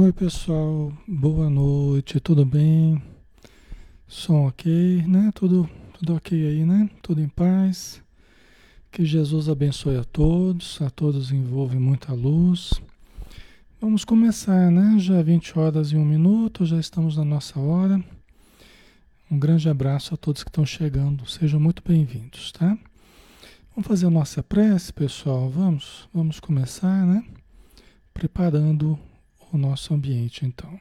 Oi, pessoal. Boa noite. Tudo bem? Som ok, né? Tudo, tudo ok aí, né? Tudo em paz. Que Jesus abençoe a todos, a todos envolve muita luz. Vamos começar, né? Já 20 horas e um minuto, já estamos na nossa hora. Um grande abraço a todos que estão chegando. Sejam muito bem-vindos, tá? Vamos fazer a nossa prece, pessoal. Vamos, vamos começar, né? Preparando o nosso ambiente, então.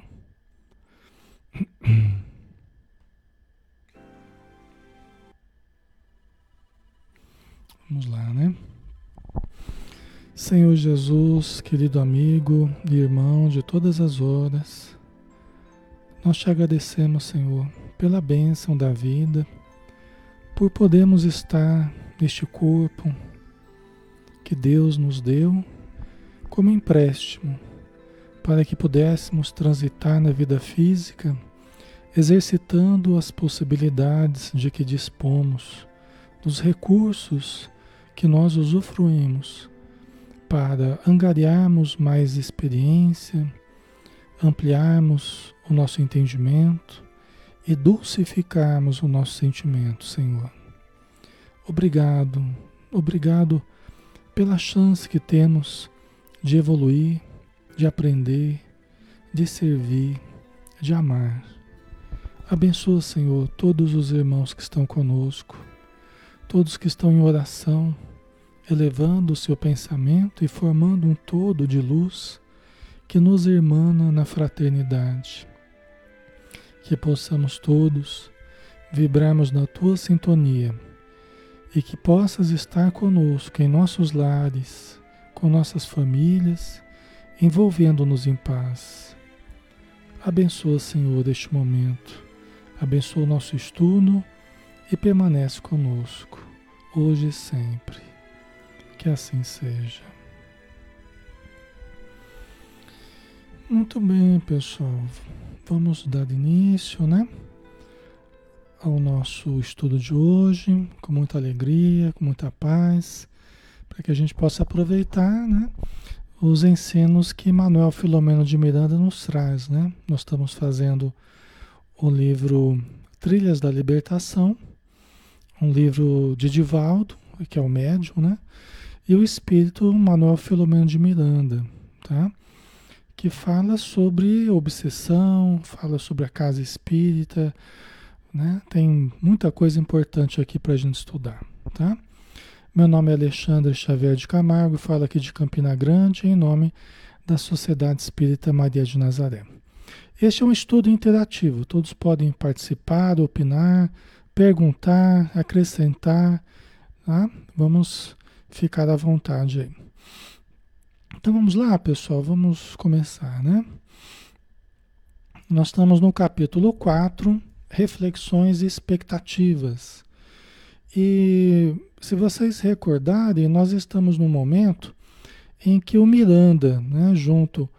Vamos lá, né? Senhor Jesus, querido amigo e irmão de todas as horas, nós te agradecemos, Senhor, pela bênção da vida, por podermos estar neste corpo que Deus nos deu como empréstimo para que pudéssemos transitar na vida física, exercitando as possibilidades de que dispomos, dos recursos que nós usufruímos para angariarmos mais experiência, ampliarmos o nosso entendimento e dulcificarmos o nosso sentimento, Senhor. Obrigado, obrigado pela chance que temos de evoluir, de aprender, de servir, de amar. Abençoa, Senhor, todos os irmãos que estão conosco, todos que estão em oração, elevando o seu pensamento e formando um todo de luz que nos irmana na fraternidade. Que possamos todos vibrarmos na tua sintonia e que possas estar conosco em nossos lares, com nossas famílias envolvendo-nos em paz. Abençoa, Senhor, este momento. Abençoa o nosso estudo e permanece conosco, hoje e sempre. Que assim seja. Muito bem, pessoal. Vamos dar início, né? Ao nosso estudo de hoje, com muita alegria, com muita paz, para que a gente possa aproveitar, né? Os ensinos que Manuel Filomeno de Miranda nos traz, né? Nós estamos fazendo o livro Trilhas da Libertação, um livro de Divaldo, que é o médium, né? E o espírito Manuel Filomeno de Miranda, tá? Que fala sobre obsessão, fala sobre a casa espírita, né? Tem muita coisa importante aqui para a gente estudar, tá? Meu nome é Alexandre Xavier de Camargo, falo aqui de Campina Grande em nome da Sociedade Espírita Maria de Nazaré. Este é um estudo interativo, todos podem participar, opinar, perguntar, acrescentar, tá? Vamos ficar à vontade aí. Então vamos lá, pessoal, vamos começar, né? Nós estamos no capítulo 4, reflexões e expectativas. E se vocês recordarem, nós estamos num momento em que o Miranda, né, junto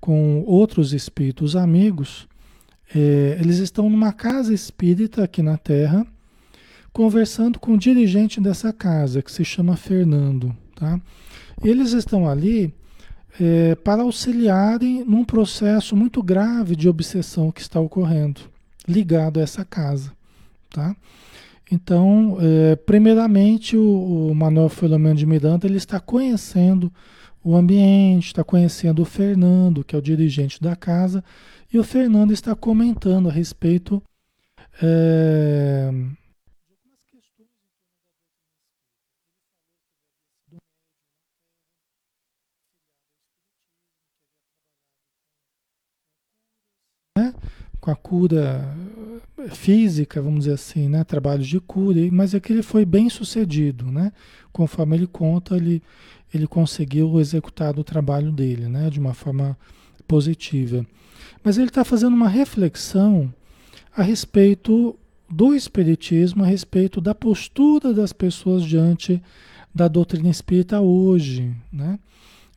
com outros espíritos amigos, é, eles estão numa casa espírita aqui na Terra, conversando com o dirigente dessa casa, que se chama Fernando. Tá? Eles estão ali é, para auxiliarem num processo muito grave de obsessão que está ocorrendo, ligado a essa casa. Tá? Então, é, primeiramente, o, o Manuel Filomeno de Miranda ele está conhecendo o ambiente, está conhecendo o Fernando, que é o dirigente da casa, e o Fernando está comentando a respeito é, com a cura física, vamos dizer assim, né? Trabalhos de cura, mas é que ele foi bem sucedido, né? Conforme ele conta, ele, ele conseguiu executar o trabalho dele, né? De uma forma positiva. Mas ele está fazendo uma reflexão a respeito do espiritismo, a respeito da postura das pessoas diante da doutrina espírita hoje, né?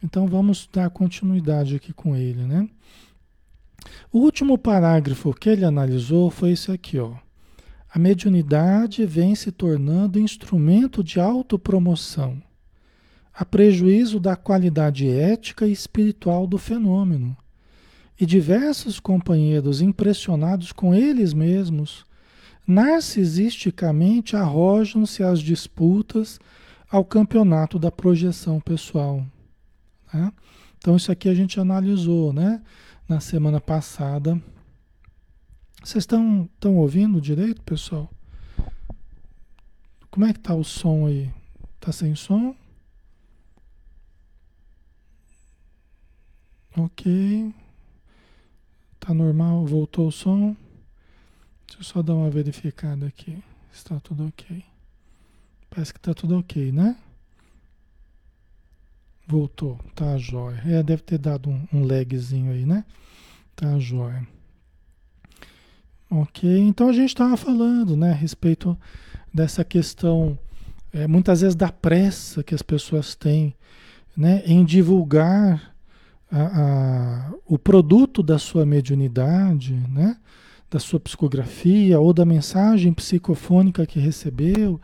Então vamos dar continuidade aqui com ele, né? O último parágrafo que ele analisou foi esse aqui, ó. A mediunidade vem se tornando instrumento de autopromoção, a prejuízo da qualidade ética e espiritual do fenômeno, e diversos companheiros impressionados com eles mesmos, narcisisticamente arrojam-se às disputas ao campeonato da projeção pessoal. Né? Então, isso aqui a gente analisou né? Na semana passada. Vocês estão, estão ouvindo direito, pessoal? Como é que tá o som aí? Tá sem som? Ok. Tá normal? Voltou o som? Deixa eu só dar uma verificada aqui. Está tudo ok. Parece que está tudo ok, né? Voltou, tá jóia. É, deve ter dado um, um lagzinho aí, né? Tá jóia. Ok, então a gente estava falando, né, a respeito dessa questão, é, muitas vezes da pressa que as pessoas têm, né, em divulgar a, a, o produto da sua mediunidade, né? da sua psicografia ou da mensagem psicofônica que recebeu,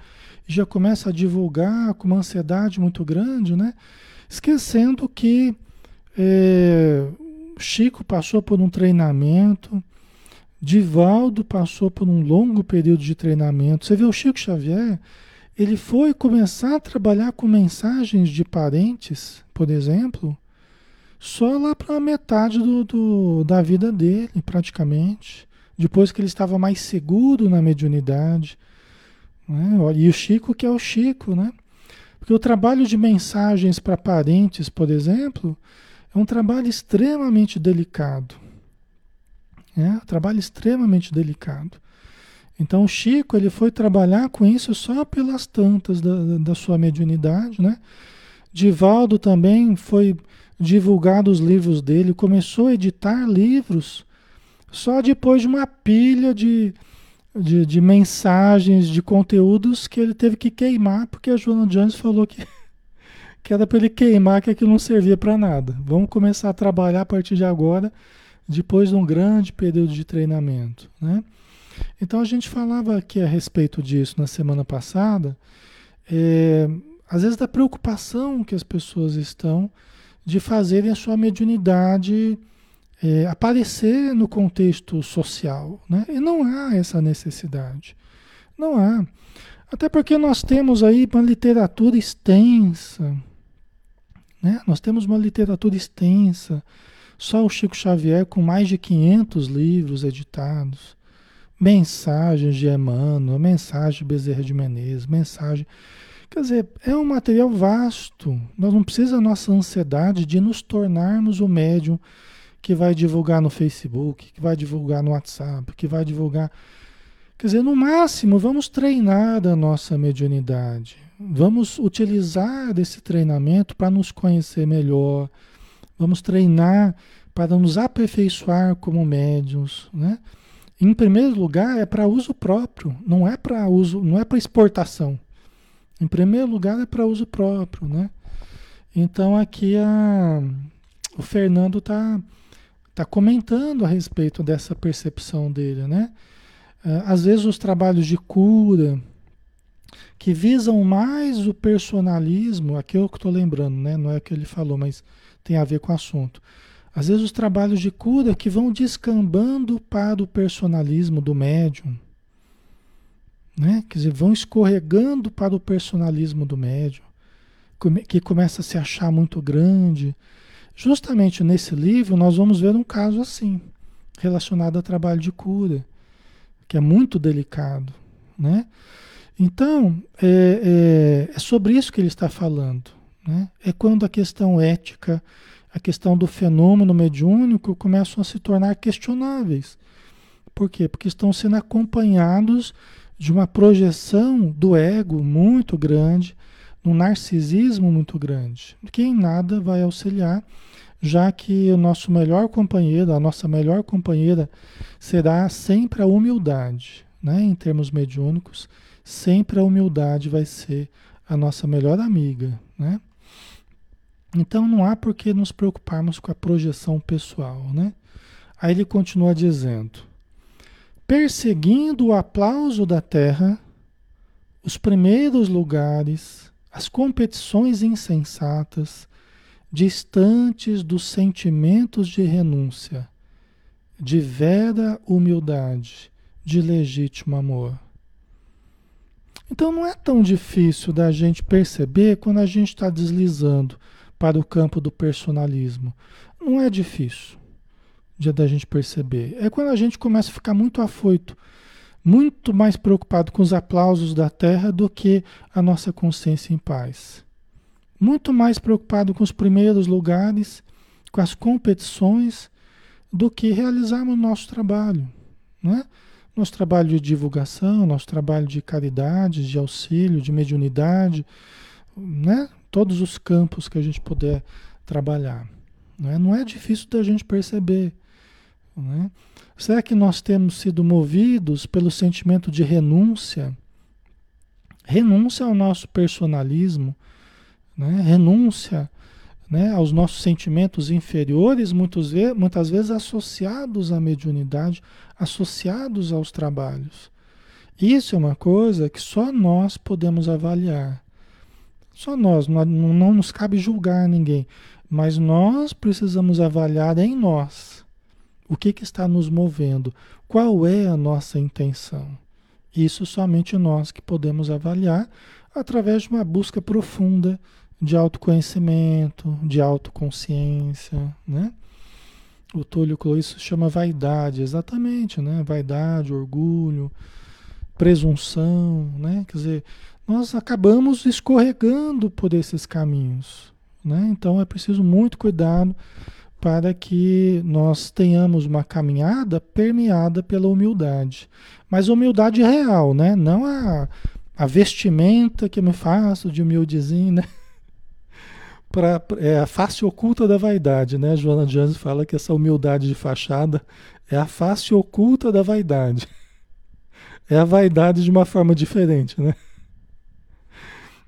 e já começa a divulgar com uma ansiedade muito grande, né? Esquecendo que é, Chico passou por um treinamento, Divaldo passou por um longo período de treinamento. Você vê o Chico Xavier, ele foi começar a trabalhar com mensagens de parentes, por exemplo, só lá para a metade do, do, da vida dele, praticamente. Depois que ele estava mais seguro na mediunidade. Né? E o Chico, que é o Chico, né? Porque o trabalho de mensagens para parentes, por exemplo, é um trabalho extremamente delicado. É um trabalho extremamente delicado. Então o Chico ele foi trabalhar com isso só pelas tantas da, da sua mediunidade, né? Divaldo também foi divulgado os livros dele, começou a editar livros só depois de uma pilha de, de, de, mensagens, de conteúdos que ele teve que queimar, porque a Joana Jones falou que, que era para ele queimar, que aquilo não servia para nada. Vamos começar a trabalhar a partir de agora, depois de um grande período de treinamento. Né? Então a gente falava aqui a respeito disso na semana passada, é, às vezes da preocupação que as pessoas estão de fazerem a sua mediunidade é, aparecer no contexto social. Né? E não há essa necessidade. Não há. Até porque nós temos aí uma literatura extensa. Né? Nós temos uma literatura extensa. Só o Chico Xavier, com mais de 500 livros editados. Mensagens de Emmanuel, mensagem de Bezerra de Menezes, mensagem Quer dizer, é um material vasto. Nós não precisamos a nossa ansiedade de nos tornarmos o médium que vai divulgar no Facebook, que vai divulgar no WhatsApp, que vai divulgar. Quer dizer, no máximo, vamos treinar a nossa mediunidade. Vamos utilizar desse treinamento para nos conhecer melhor. Vamos treinar para nos aperfeiçoar como médiums, né? Em primeiro lugar, é para uso próprio, não é para uso, não é para exportação. Em primeiro lugar é para uso próprio, né? Então aqui a, o Fernando está tá comentando a respeito dessa percepção dele, né? É, às vezes os trabalhos de cura que visam mais o personalismo, aqui é o que estou lembrando, né? Não é o que ele falou, mas tem a ver com o assunto. Às vezes os trabalhos de cura que vão descambando para o personalismo do médium, né? Quer dizer, vão escorregando para o personalismo do médium, que começa a se achar muito grande. Justamente nesse livro nós vamos ver um caso assim, relacionado ao trabalho de cura, que é muito delicado, né? Então, é, é, é sobre isso que ele está falando. Né? É quando a questão ética, a questão do fenômeno mediúnico começam a se tornar questionáveis. Por quê? Porque estão sendo acompanhados de uma projeção do ego muito grande, um narcisismo muito grande, que em nada vai auxiliar, já que o nosso melhor companheiro, a nossa melhor companheira será sempre a humildade, né? em termos mediúnicos, sempre a humildade vai ser a nossa melhor amiga. Né? Então não há por que nos preocuparmos com a projeção pessoal. Né? Aí ele continua dizendo perseguindo o aplauso da terra, os primeiros lugares, as competições insensatas, distantes dos sentimentos de renúncia de vera humildade, de legítimo amor. Então não é tão difícil da gente perceber quando a gente está deslizando para o campo do personalismo. Não é difícil de da gente perceber. É quando a gente começa a ficar muito afoito, muito mais preocupado com os aplausos da terra do que a nossa consciência em paz. Muito mais preocupado com os primeiros lugares, com as competições, do que realizarmos o nosso trabalho. Né? Nosso trabalho de divulgação, nosso trabalho de caridade, de auxílio, de mediunidade, né? todos os campos que a gente puder trabalhar. Né? Não é difícil da gente perceber. Né? Será que nós temos sido movidos pelo sentimento de renúncia? Renúncia ao nosso personalismo, né? renúncia né, aos nossos sentimentos inferiores, muitas vezes, muitas vezes associados à mediunidade, associados aos trabalhos. Isso é uma coisa que só nós podemos avaliar. Só nós, não, não nos cabe julgar ninguém, mas nós precisamos avaliar em nós o que, que está nos movendo, qual é a nossa intenção. Isso somente nós que podemos avaliar através de uma busca profunda de autoconhecimento, de autoconsciência, né? O Túlio Cloício chama vaidade, exatamente, né? Vaidade, orgulho, presunção, né? Quer dizer, nós acabamos escorregando por esses caminhos, né? Então é preciso muito cuidado para que nós tenhamos uma caminhada permeada pela humildade. Mas humildade real, né? Não a, a vestimenta que eu me faço de humildezinho, né? pra, é a face oculta da vaidade, né? Joana Jones fala que essa humildade de fachada é a face oculta da vaidade. É a vaidade de uma forma diferente, né?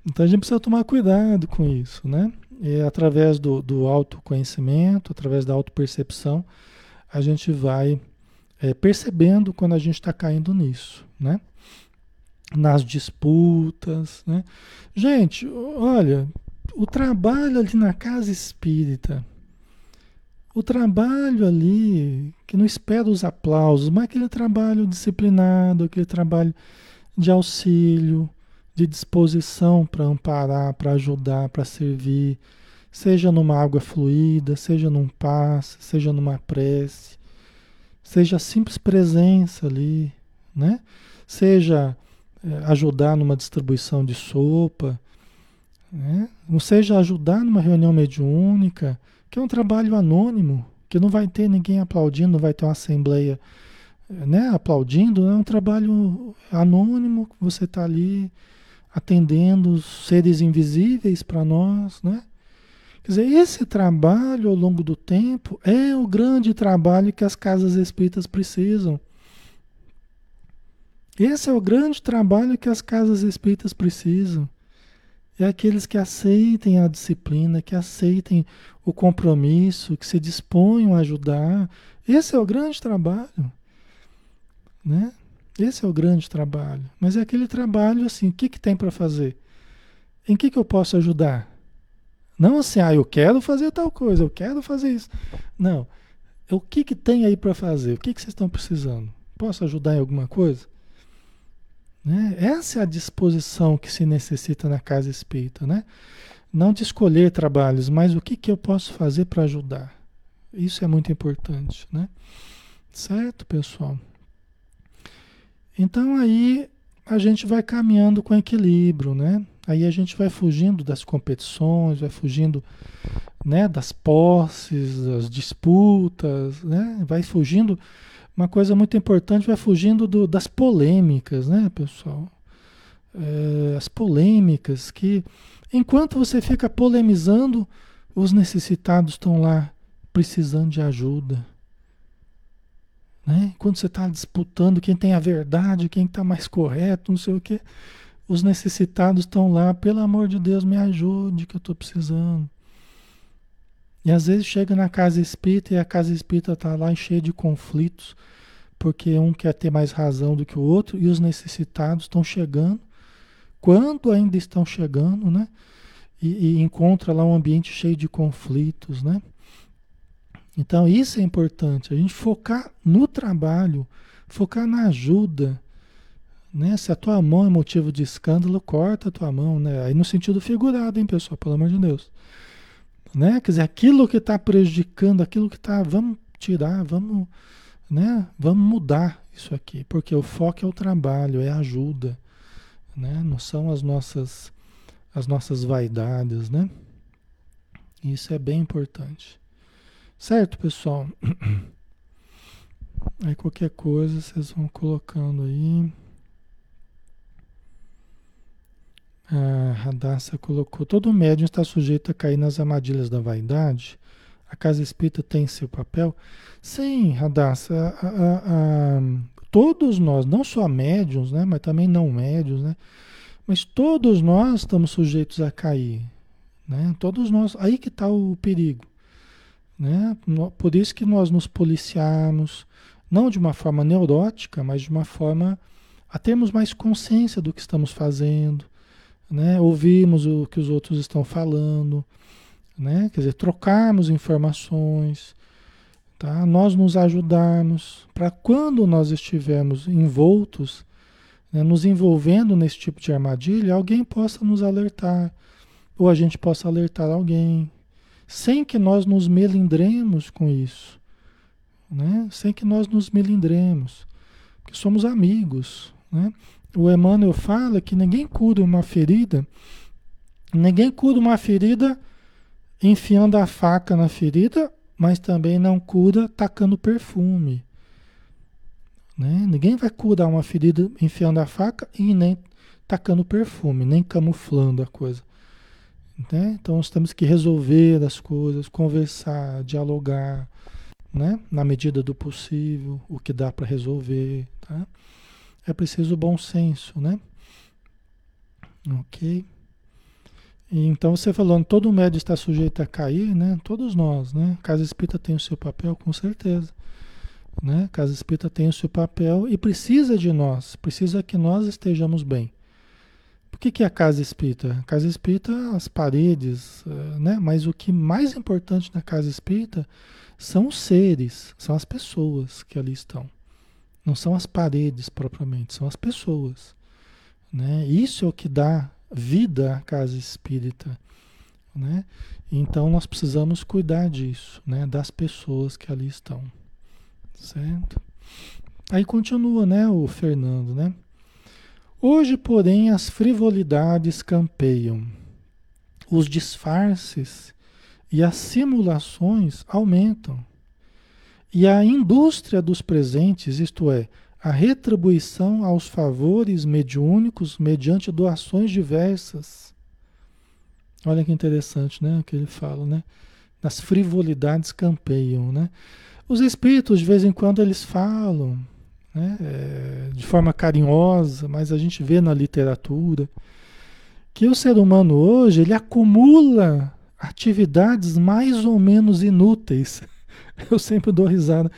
Então a gente precisa tomar cuidado com isso, né? E através do, do autoconhecimento, através da autopercepção, a gente vai é, percebendo quando a gente está caindo nisso, né? Nas disputas, né? Gente, olha, o trabalho ali na casa espírita, o trabalho ali que não espera os aplausos, mas aquele trabalho disciplinado, aquele trabalho de auxílio, de disposição para amparar, para ajudar, para servir, seja numa água fluida, seja num passe, seja numa prece, seja a simples presença ali, né? Seja é, ajudar numa distribuição de sopa, né? Não seja ajudar numa reunião mediúnica, que é um trabalho anônimo, que não vai ter ninguém aplaudindo, não vai ter uma assembleia né, aplaudindo, é um trabalho anônimo, você está ali atendendo os seres invisíveis para nós, né? Quer dizer, esse trabalho ao longo do tempo é o grande trabalho que as casas espíritas precisam. Esse é o grande trabalho que as casas espíritas precisam é aqueles que aceitem a disciplina, que aceitem o compromisso, que se disponham a ajudar. Esse é o grande trabalho. Né? Esse é o grande trabalho. Mas é aquele trabalho assim, o que, que tem para fazer? Em que, que eu posso ajudar? Não assim, ah, eu quero fazer tal coisa, eu quero fazer isso. Não. O que, que tem aí para fazer? O que, que vocês estão precisando? Posso ajudar em alguma coisa? Né? Essa é a disposição que se necessita na casa espírita, né? Não de escolher trabalhos, mas o que, que eu posso fazer para ajudar. Isso é muito importante, né? Certo, pessoal? Então aí a gente vai caminhando com equilíbrio, né? Aí a gente vai fugindo das competições, vai fugindo né, das posses, das disputas, né? Vai fugindo uma coisa muito importante, vai fugindo do, das polêmicas, né, pessoal? É, as polêmicas que, enquanto você fica polemizando, os necessitados estão lá precisando de ajuda. Né? Quando você está disputando quem tem a verdade, quem está mais correto, não sei o quê, os necessitados estão lá, pelo amor de Deus, me ajude que eu estou precisando. E às vezes chega na casa espírita e a casa espírita está lá cheia de conflitos, porque um quer ter mais razão do que o outro e os necessitados estão chegando, quando ainda estão chegando, né? E, e encontra lá um ambiente cheio de conflitos, né? Então isso é importante, a gente focar no trabalho, focar na ajuda. Né? Se a tua mão é motivo de escândalo, corta a tua mão, né? Aí no sentido figurado, hein, pessoal, pelo amor de Deus. Né? Quer dizer, aquilo que está prejudicando, aquilo que está, vamos tirar, vamos, né? Vamos mudar isso aqui, porque o foco é o trabalho, é a ajuda, né? Não são as nossas as nossas vaidades, né? Isso é bem importante. Certo, pessoal? Aí qualquer coisa vocês vão colocando aí. A Radassa colocou: todo médium está sujeito a cair nas armadilhas da vaidade. A casa espírita tem seu papel? Sim, Radassa. A, a, a, todos nós, não só médiums, né, mas também não médiums, né, mas todos nós estamos sujeitos a cair. Né? Todos nós. Aí que está o perigo. Né? Por isso que nós nos policiamos, não de uma forma neurótica, mas de uma forma a termos mais consciência do que estamos fazendo, né? ouvirmos o que os outros estão falando, né? quer dizer, trocarmos informações, tá? nós nos ajudarmos, para quando nós estivermos envoltos, né? nos envolvendo nesse tipo de armadilha, alguém possa nos alertar, ou a gente possa alertar alguém, sem que nós nos melindremos com isso, né? sem que nós nos melindremos, porque somos amigos. Né? O Emmanuel fala que ninguém cura uma ferida, ninguém cura uma ferida enfiando a faca na ferida, mas também não cura tacando perfume. Né? Ninguém vai curar uma ferida enfiando a faca e nem tacando perfume, nem camuflando a coisa. Né? Então nós temos que resolver as coisas, conversar, dialogar, né? na medida do possível, o que dá para resolver. Tá? É preciso bom senso, né? Ok? Então você falando, todo médio está sujeito a cair, né? Todos nós, né? Casa Espírita tem o seu papel, com certeza. Né? Casa Espírita tem o seu papel e precisa de nós, precisa que nós estejamos bem. Que, que é a casa espírita? A casa espírita, as paredes, eh, né? Mas o que mais importante na casa espírita são os seres, são as pessoas que ali estão. Não são as paredes propriamente, são as pessoas. Né? Isso é o que dá vida à casa espírita. Né? Então nós precisamos cuidar disso, né? das pessoas que ali estão. Certo? Aí continua, né, o Fernando, né? Hoje, porém, as frivolidades campeiam, os disfarces e as simulações aumentam. E a indústria dos presentes, isto é, a retribuição aos favores mediúnicos mediante doações diversas. Olha que interessante, né, o que ele fala, né? As frivolidades campeiam, né? Os espíritos, de vez em quando, eles falam, né? É, de forma carinhosa, mas a gente vê na literatura que o ser humano hoje ele acumula atividades mais ou menos inúteis. Eu sempre dou risada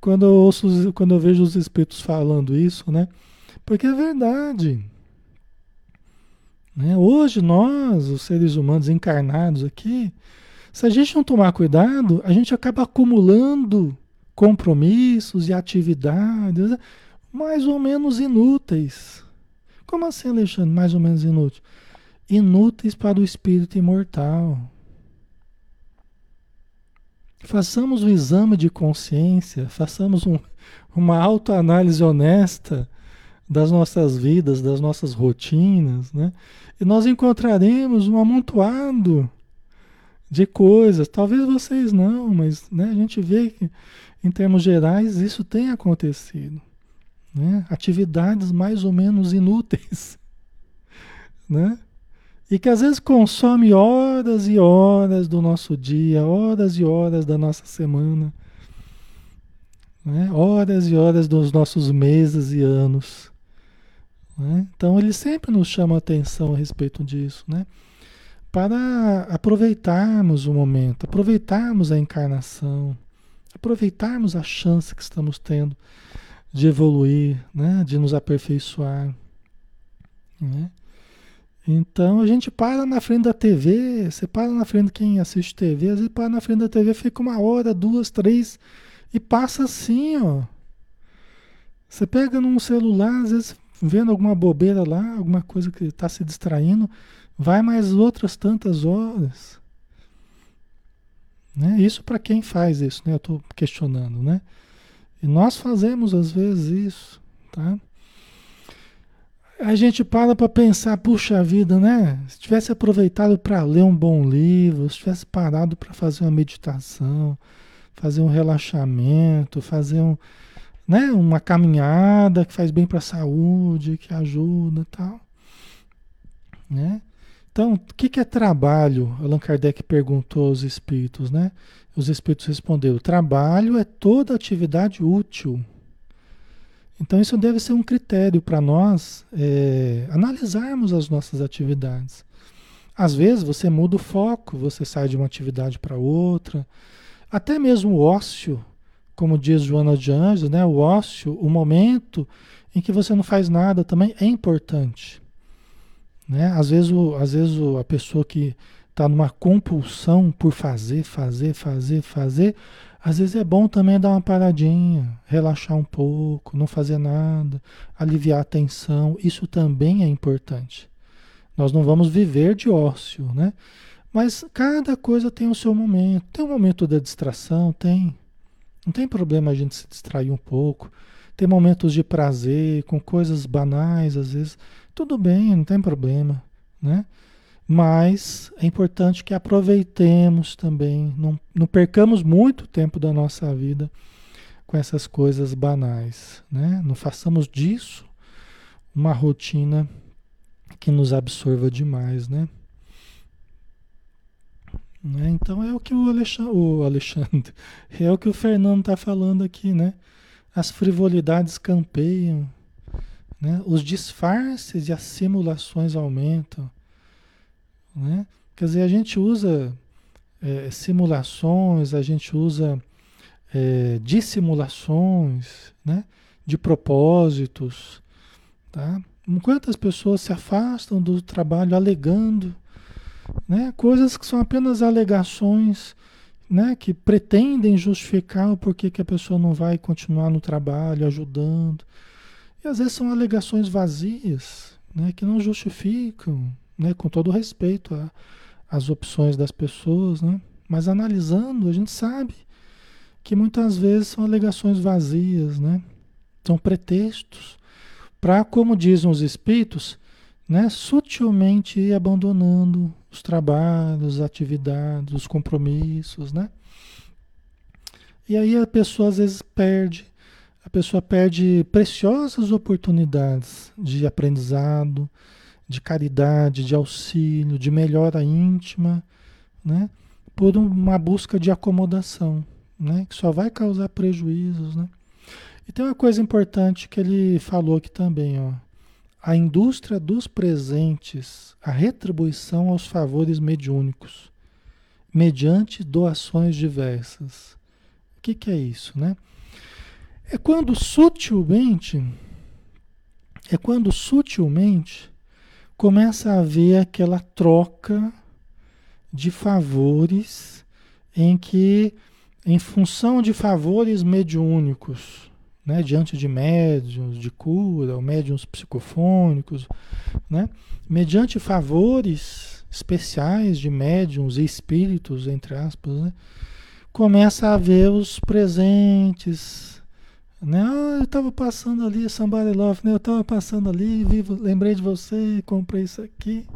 quando eu ouço, quando eu vejo os espíritos falando isso, né? Porque é verdade. Né? Hoje nós, os seres humanos encarnados aqui, se a gente não tomar cuidado, a gente acaba acumulando compromissos e atividades mais ou menos inúteis. Como assim, Alexandre? Mais ou menos inúteis? Inúteis para o espírito imortal. Façamos um exame de consciência, façamos um, uma autoanálise honesta das nossas vidas, das nossas rotinas, né? E nós encontraremos um amontoado de coisas. Talvez vocês não, mas né, a gente vê que em termos gerais, isso tem acontecido. Né? Atividades mais ou menos inúteis. Né? E que às vezes consome horas e horas do nosso dia, horas e horas da nossa semana, né? horas e horas dos nossos meses e anos. Né? Então ele sempre nos chama a atenção a respeito disso, né? para aproveitarmos o momento, aproveitarmos a encarnação aproveitarmos a chance que estamos tendo de evoluir, né? de nos aperfeiçoar. Né? Então a gente para na frente da TV, você para na frente de quem assiste TV, às vezes para na frente da TV, fica uma hora, duas, três, e passa assim, ó. Você pega num celular, às vezes vendo alguma bobeira lá, alguma coisa que está se distraindo, vai mais outras tantas horas. Né? Isso para quem faz isso, né? Eu estou questionando, né? E nós fazemos às vezes isso, tá? A gente para para pensar, puxa vida, né? Se tivesse aproveitado para ler um bom livro, se tivesse parado para fazer uma meditação, fazer um relaxamento, fazer um, né, uma caminhada que faz bem para a saúde, que ajuda, tal, né? Então, o que, é trabalho? Allan Kardec perguntou aos espíritos, né? Os espíritos responderam: trabalho é toda atividade útil. Então, isso deve ser um critério para nós é, analisarmos as nossas atividades. Às vezes, você muda o foco, você sai de uma atividade para outra. Até mesmo o ócio, como diz Joana de Anjos, né? o ócio, o momento em que você não faz nada também é importante. Né? Às vezes, o, às vezes o, a pessoa que está numa compulsão por fazer, fazer, fazer, fazer, às vezes é bom também dar uma paradinha, relaxar um pouco, não fazer nada, aliviar a tensão. Isso também é importante. Nós não vamos viver de ócio, né? Mas cada coisa tem o seu momento. Tem um momento da distração, tem. Não tem problema a gente se distrair um pouco. Tem momentos de prazer com coisas banais, às vezes. Tudo bem, não tem problema, né? Mas é importante que aproveitemos também, não, não percamos muito tempo da nossa vida com essas coisas banais, né? Não façamos disso uma rotina que nos absorva demais, né? né? Então é o que o Alexandre, o Alexandre, é o que o Fernando está falando aqui, né? As frivolidades campeiam, né? Os disfarces e as simulações aumentam. Né? Quer dizer, a gente usa é, simulações, a gente usa é, dissimulações né? de propósitos. Tá? Quantas pessoas se afastam do trabalho alegando né? coisas que são apenas alegações né? que pretendem justificar o porquê que a pessoa não vai continuar no trabalho, ajudando. E às vezes são alegações vazias, né, que não justificam, né, com todo respeito às opções das pessoas, né? Mas analisando, a gente sabe que muitas vezes são alegações vazias, né? São pretextos para, como dizem os espíritos, né, sutilmente ir abandonando os trabalhos, as atividades, os compromissos, né? E aí a pessoa às vezes perde a pessoa perde preciosas oportunidades de aprendizado, de caridade, de auxílio, de melhora íntima, né? por uma busca de acomodação, né? que só vai causar prejuízos. Né? E tem uma coisa importante que ele falou aqui também, ó. a indústria dos presentes, a retribuição aos favores mediúnicos, mediante doações diversas. O que, que é isso, né? É quando sutilmente, é quando sutilmente começa a haver aquela troca de favores em que, em função de favores mediúnicos, né, diante de médiums de cura, ou médiums psicofônicos, né, mediante favores especiais de médiums e espíritos, entre aspas, né, começa a haver os presentes, né? Ah, eu estava passando ali, somebody love, né? Eu estava passando ali, vivo, lembrei de você, comprei isso aqui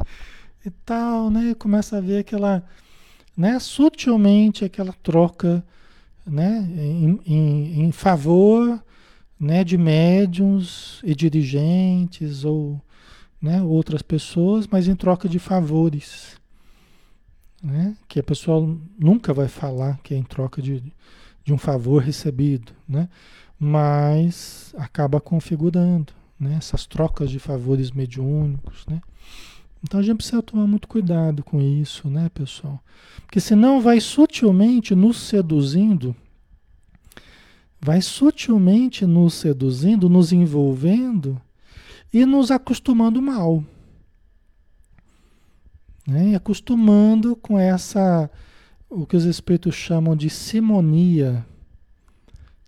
e tal, né? Começa a ver aquela, né? Sutilmente aquela troca, né? Em, em, em favor, né? De médiums e dirigentes ou, né? Outras pessoas, mas em troca de favores, né? Que a pessoa nunca vai falar que é em troca de, de um favor recebido, né? mas acaba configurando né, essas trocas de favores mediúnicos. Né? Então a gente precisa tomar muito cuidado com isso, né, pessoal? Porque senão vai sutilmente nos seduzindo, vai sutilmente nos seduzindo, nos envolvendo e nos acostumando mal. né? E acostumando com essa, o que os espíritos chamam de simonia.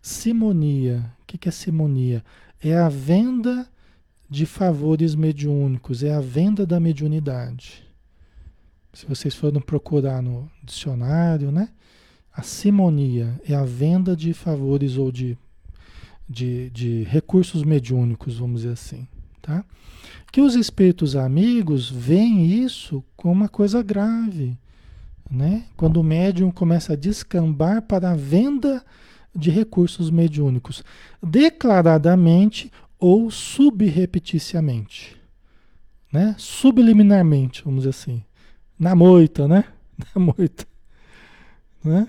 Simonia. O que é simonia? É a venda de favores mediúnicos, é a venda da mediunidade. Se vocês forem procurar no dicionário, né? A simonia é a venda de favores ou de, de, de recursos mediúnicos, vamos dizer assim, tá? Que os espíritos amigos veem isso como uma coisa grave, né? Quando o médium começa a descambar para a venda de recursos mediúnicos, declaradamente ou subrepeticiamente, né? Subliminarmente, vamos dizer assim, na moita, né? Na moita, né?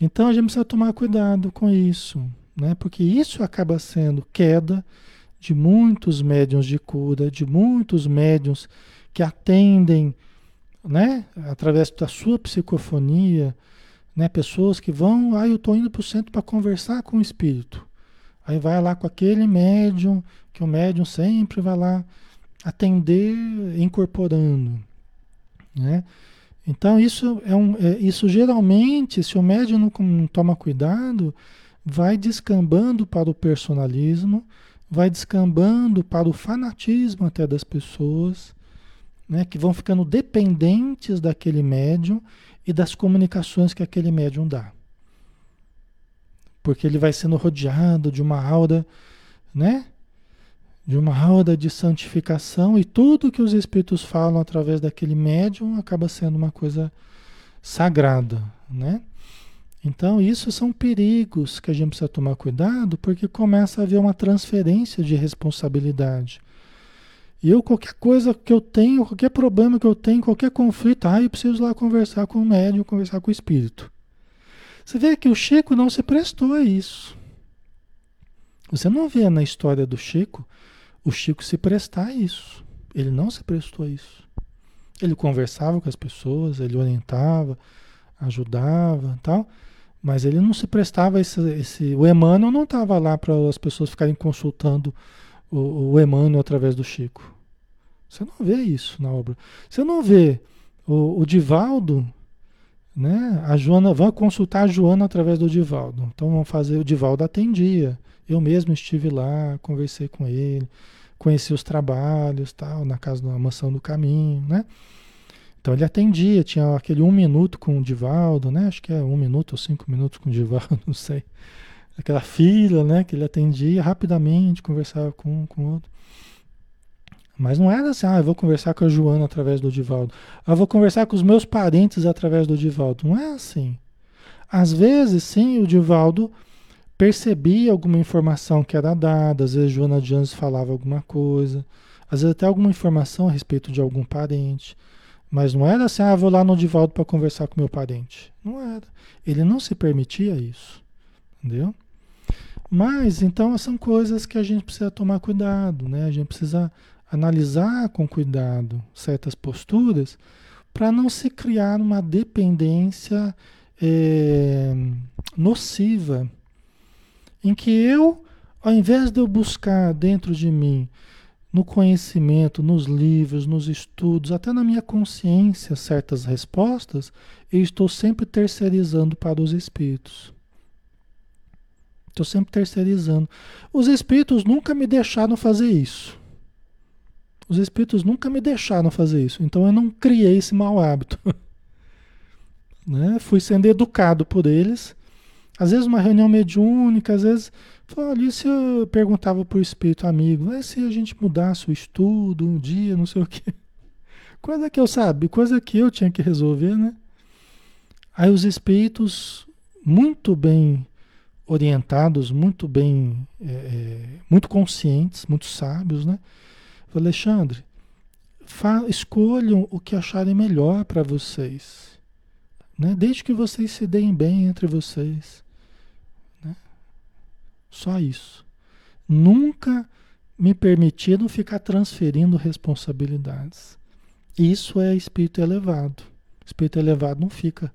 Então a gente precisa tomar cuidado com isso, né? Porque isso acaba sendo queda de muitos médiums de cura, de muitos médiums que atendem, né, através da sua psicofonia, né, pessoas que vão, ah, eu estou indo para o centro para conversar com o espírito. Aí vai lá com aquele médium, que o médium sempre vai lá atender incorporando, né? Então isso é um, é, isso geralmente, se o médium não, não toma cuidado, vai descambando para o personalismo, vai descambando para o fanatismo até das pessoas, né, que vão ficando dependentes daquele médium e das comunicações que aquele médium dá. Porque ele vai sendo rodeado de uma aura, né? De uma aura de santificação e tudo que os espíritos falam através daquele médium acaba sendo uma coisa sagrada, né? Então, isso são perigos que a gente precisa tomar cuidado, porque começa a haver uma transferência de responsabilidade. E eu, qualquer coisa que eu tenho, qualquer problema que eu tenho, qualquer conflito, ah, eu preciso lá conversar com o médium, conversar com o espírito. Você vê que o Chico não se prestou a isso. Você não vê na história do Chico o Chico se prestar a isso. Ele não se prestou a isso. Ele conversava com as pessoas, ele orientava, ajudava tal. Mas ele não se prestava esse, esse o Emmanuel não estava lá para as pessoas ficarem consultando o, o Emmanuel através do Chico. Você não vê isso na obra. Você não vê o, o Divaldo, né? A Joana, vão consultar a Joana através do Divaldo. Então vamos fazer, o Divaldo atendia. Eu mesmo estive lá, conversei com ele, conheci os trabalhos, tal, na casa da mansão do caminho, né? Então ele atendia, tinha aquele um minuto com o Divaldo, né? Acho que é um minuto ou cinco minutos com o Divaldo, não sei. Aquela fila, né? Que ele atendia rapidamente, conversava com, com o outro. Mas não era assim, ah, eu vou conversar com a Joana através do Divaldo. Ah, vou conversar com os meus parentes através do Divaldo. Não é assim. Às vezes, sim, o Divaldo percebia alguma informação que era dada, às vezes Joana Jones falava alguma coisa, às vezes até alguma informação a respeito de algum parente. Mas não era assim, ah, vou lá no Divaldo para conversar com meu parente. Não era. Ele não se permitia isso. Entendeu? Mas então são coisas que a gente precisa tomar cuidado, né? A gente precisa analisar com cuidado certas posturas para não se criar uma dependência é, nociva, em que eu, ao invés de eu buscar dentro de mim no conhecimento, nos livros, nos estudos, até na minha consciência, certas respostas, eu estou sempre terceirizando para os espíritos. Estou sempre terceirizando. Os espíritos nunca me deixaram fazer isso. Os espíritos nunca me deixaram fazer isso. Então eu não criei esse mau hábito. né? Fui sendo educado por eles. Às vezes uma reunião mediúnica, às vezes ali se eu perguntava para o espírito amigo, mas se a gente mudasse o estudo um dia, não sei o quê. Coisa que eu sabia, coisa que eu tinha que resolver, né? Aí os espíritos muito bem orientados, muito bem, é, é muito conscientes, muito sábios, né? Falei, Alexandre, escolham o que acharem melhor para vocês, né? Desde que vocês se deem bem entre vocês. Só isso. Nunca me permitiram ficar transferindo responsabilidades. Isso é espírito elevado. Espírito elevado não fica,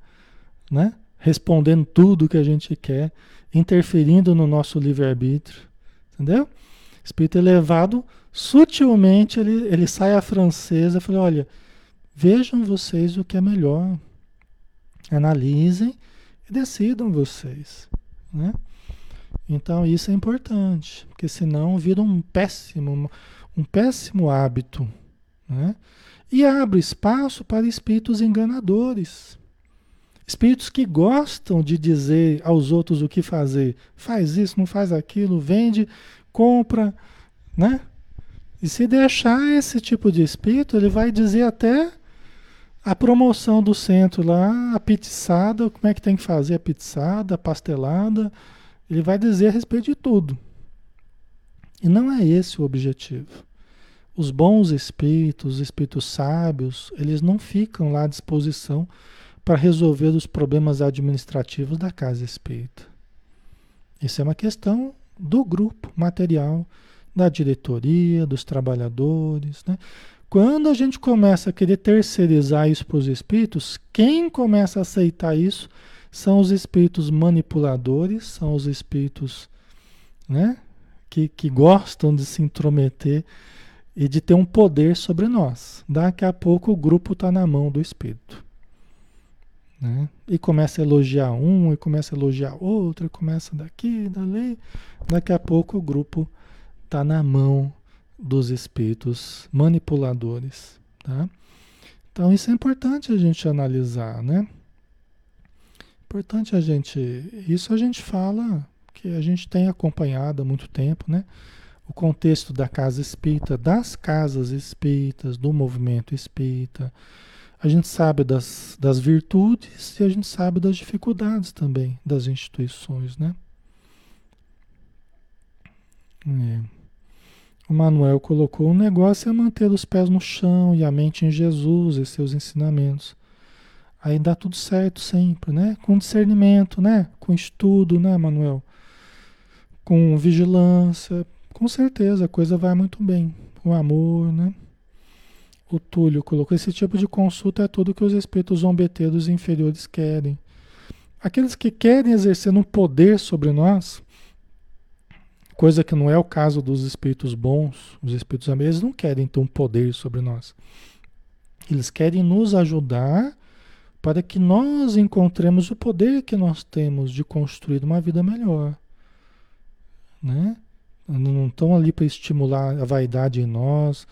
né? Respondendo tudo que a gente quer, interferindo no nosso livre-arbítrio. Entendeu? Espírito elevado, sutilmente, ele, ele sai à francesa e fala: olha, Vejam vocês o que é melhor. Analisem e decidam vocês. Né? Então isso é importante, porque senão vira um péssimo, um péssimo hábito. Né? E abre espaço para espíritos enganadores. Espíritos que gostam de dizer aos outros o que fazer. Faz isso, não faz aquilo, vende, compra, né? E se deixar esse tipo de espírito, ele vai dizer até a promoção do centro lá, a pizzaada, como é que tem que fazer a pizzada, a pastelada. Ele vai dizer a respeito de tudo. E não é esse o objetivo. Os bons espíritos, os espíritos sábios, eles não ficam lá à disposição para resolver os problemas administrativos da casa espírita. Isso é uma questão do grupo material, da diretoria, dos trabalhadores. Né? Quando a gente começa a querer terceirizar isso para os espíritos, quem começa a aceitar isso são os espíritos manipuladores, são os espíritos né, que, que gostam de se intrometer e de ter um poder sobre nós. Daqui a pouco o grupo está na mão do espírito. Né? E começa a elogiar um, e começa a elogiar outro, e começa daqui, dali. Daqui a pouco o grupo está na mão dos espíritos manipuladores. Tá? Então isso é importante a gente analisar, né? Importante a gente. Isso a gente fala que a gente tem acompanhado há muito tempo, né? O contexto da casa espírita, das casas espíritas, do movimento espírita a gente sabe das, das virtudes e a gente sabe das dificuldades também das instituições, né? É. O Manuel colocou: o negócio é manter os pés no chão e a mente em Jesus e seus ensinamentos. Aí dá tudo certo sempre, né? Com discernimento, né? Com estudo, né, Manuel? Com vigilância, com certeza a coisa vai muito bem. Com amor, né? O Túlio colocou: esse tipo de consulta é tudo que os espíritos zombeteiros inferiores querem. Aqueles que querem exercer um poder sobre nós, coisa que não é o caso dos espíritos bons, os espíritos amigos, eles não querem ter um poder sobre nós. Eles querem nos ajudar para que nós encontremos o poder que nós temos de construir uma vida melhor. Né? Não estão ali para estimular a vaidade em nós,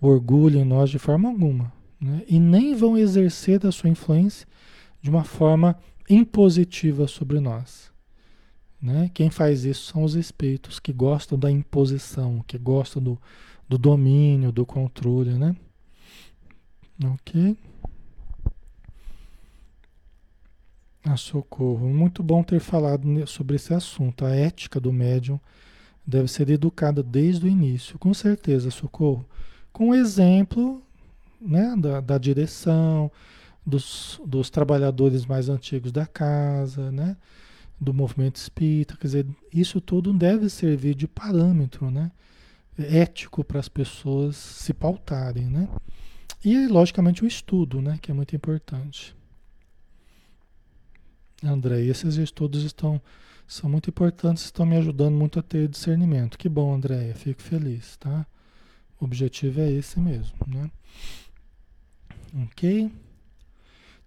orgulho em nós de forma alguma. Né? E nem vão exercer a sua influência de uma forma impositiva sobre nós. Né? Quem faz isso são os espíritos que gostam da imposição, que gostam do, do domínio, do controle. Né? Ok? A ah, socorro. Muito bom ter falado sobre esse assunto. A ética do médium deve ser educada desde o início. Com certeza, socorro com o exemplo né, da, da direção, dos, dos trabalhadores mais antigos da casa, né, do movimento espírita. Quer dizer, isso tudo deve servir de parâmetro né, ético para as pessoas se pautarem. Né? E, logicamente, o estudo, né, que é muito importante. André, esses estudos estão são muito importantes, estão me ajudando muito a ter discernimento. Que bom, André, fico feliz, tá? O objetivo é esse mesmo, né? Ok?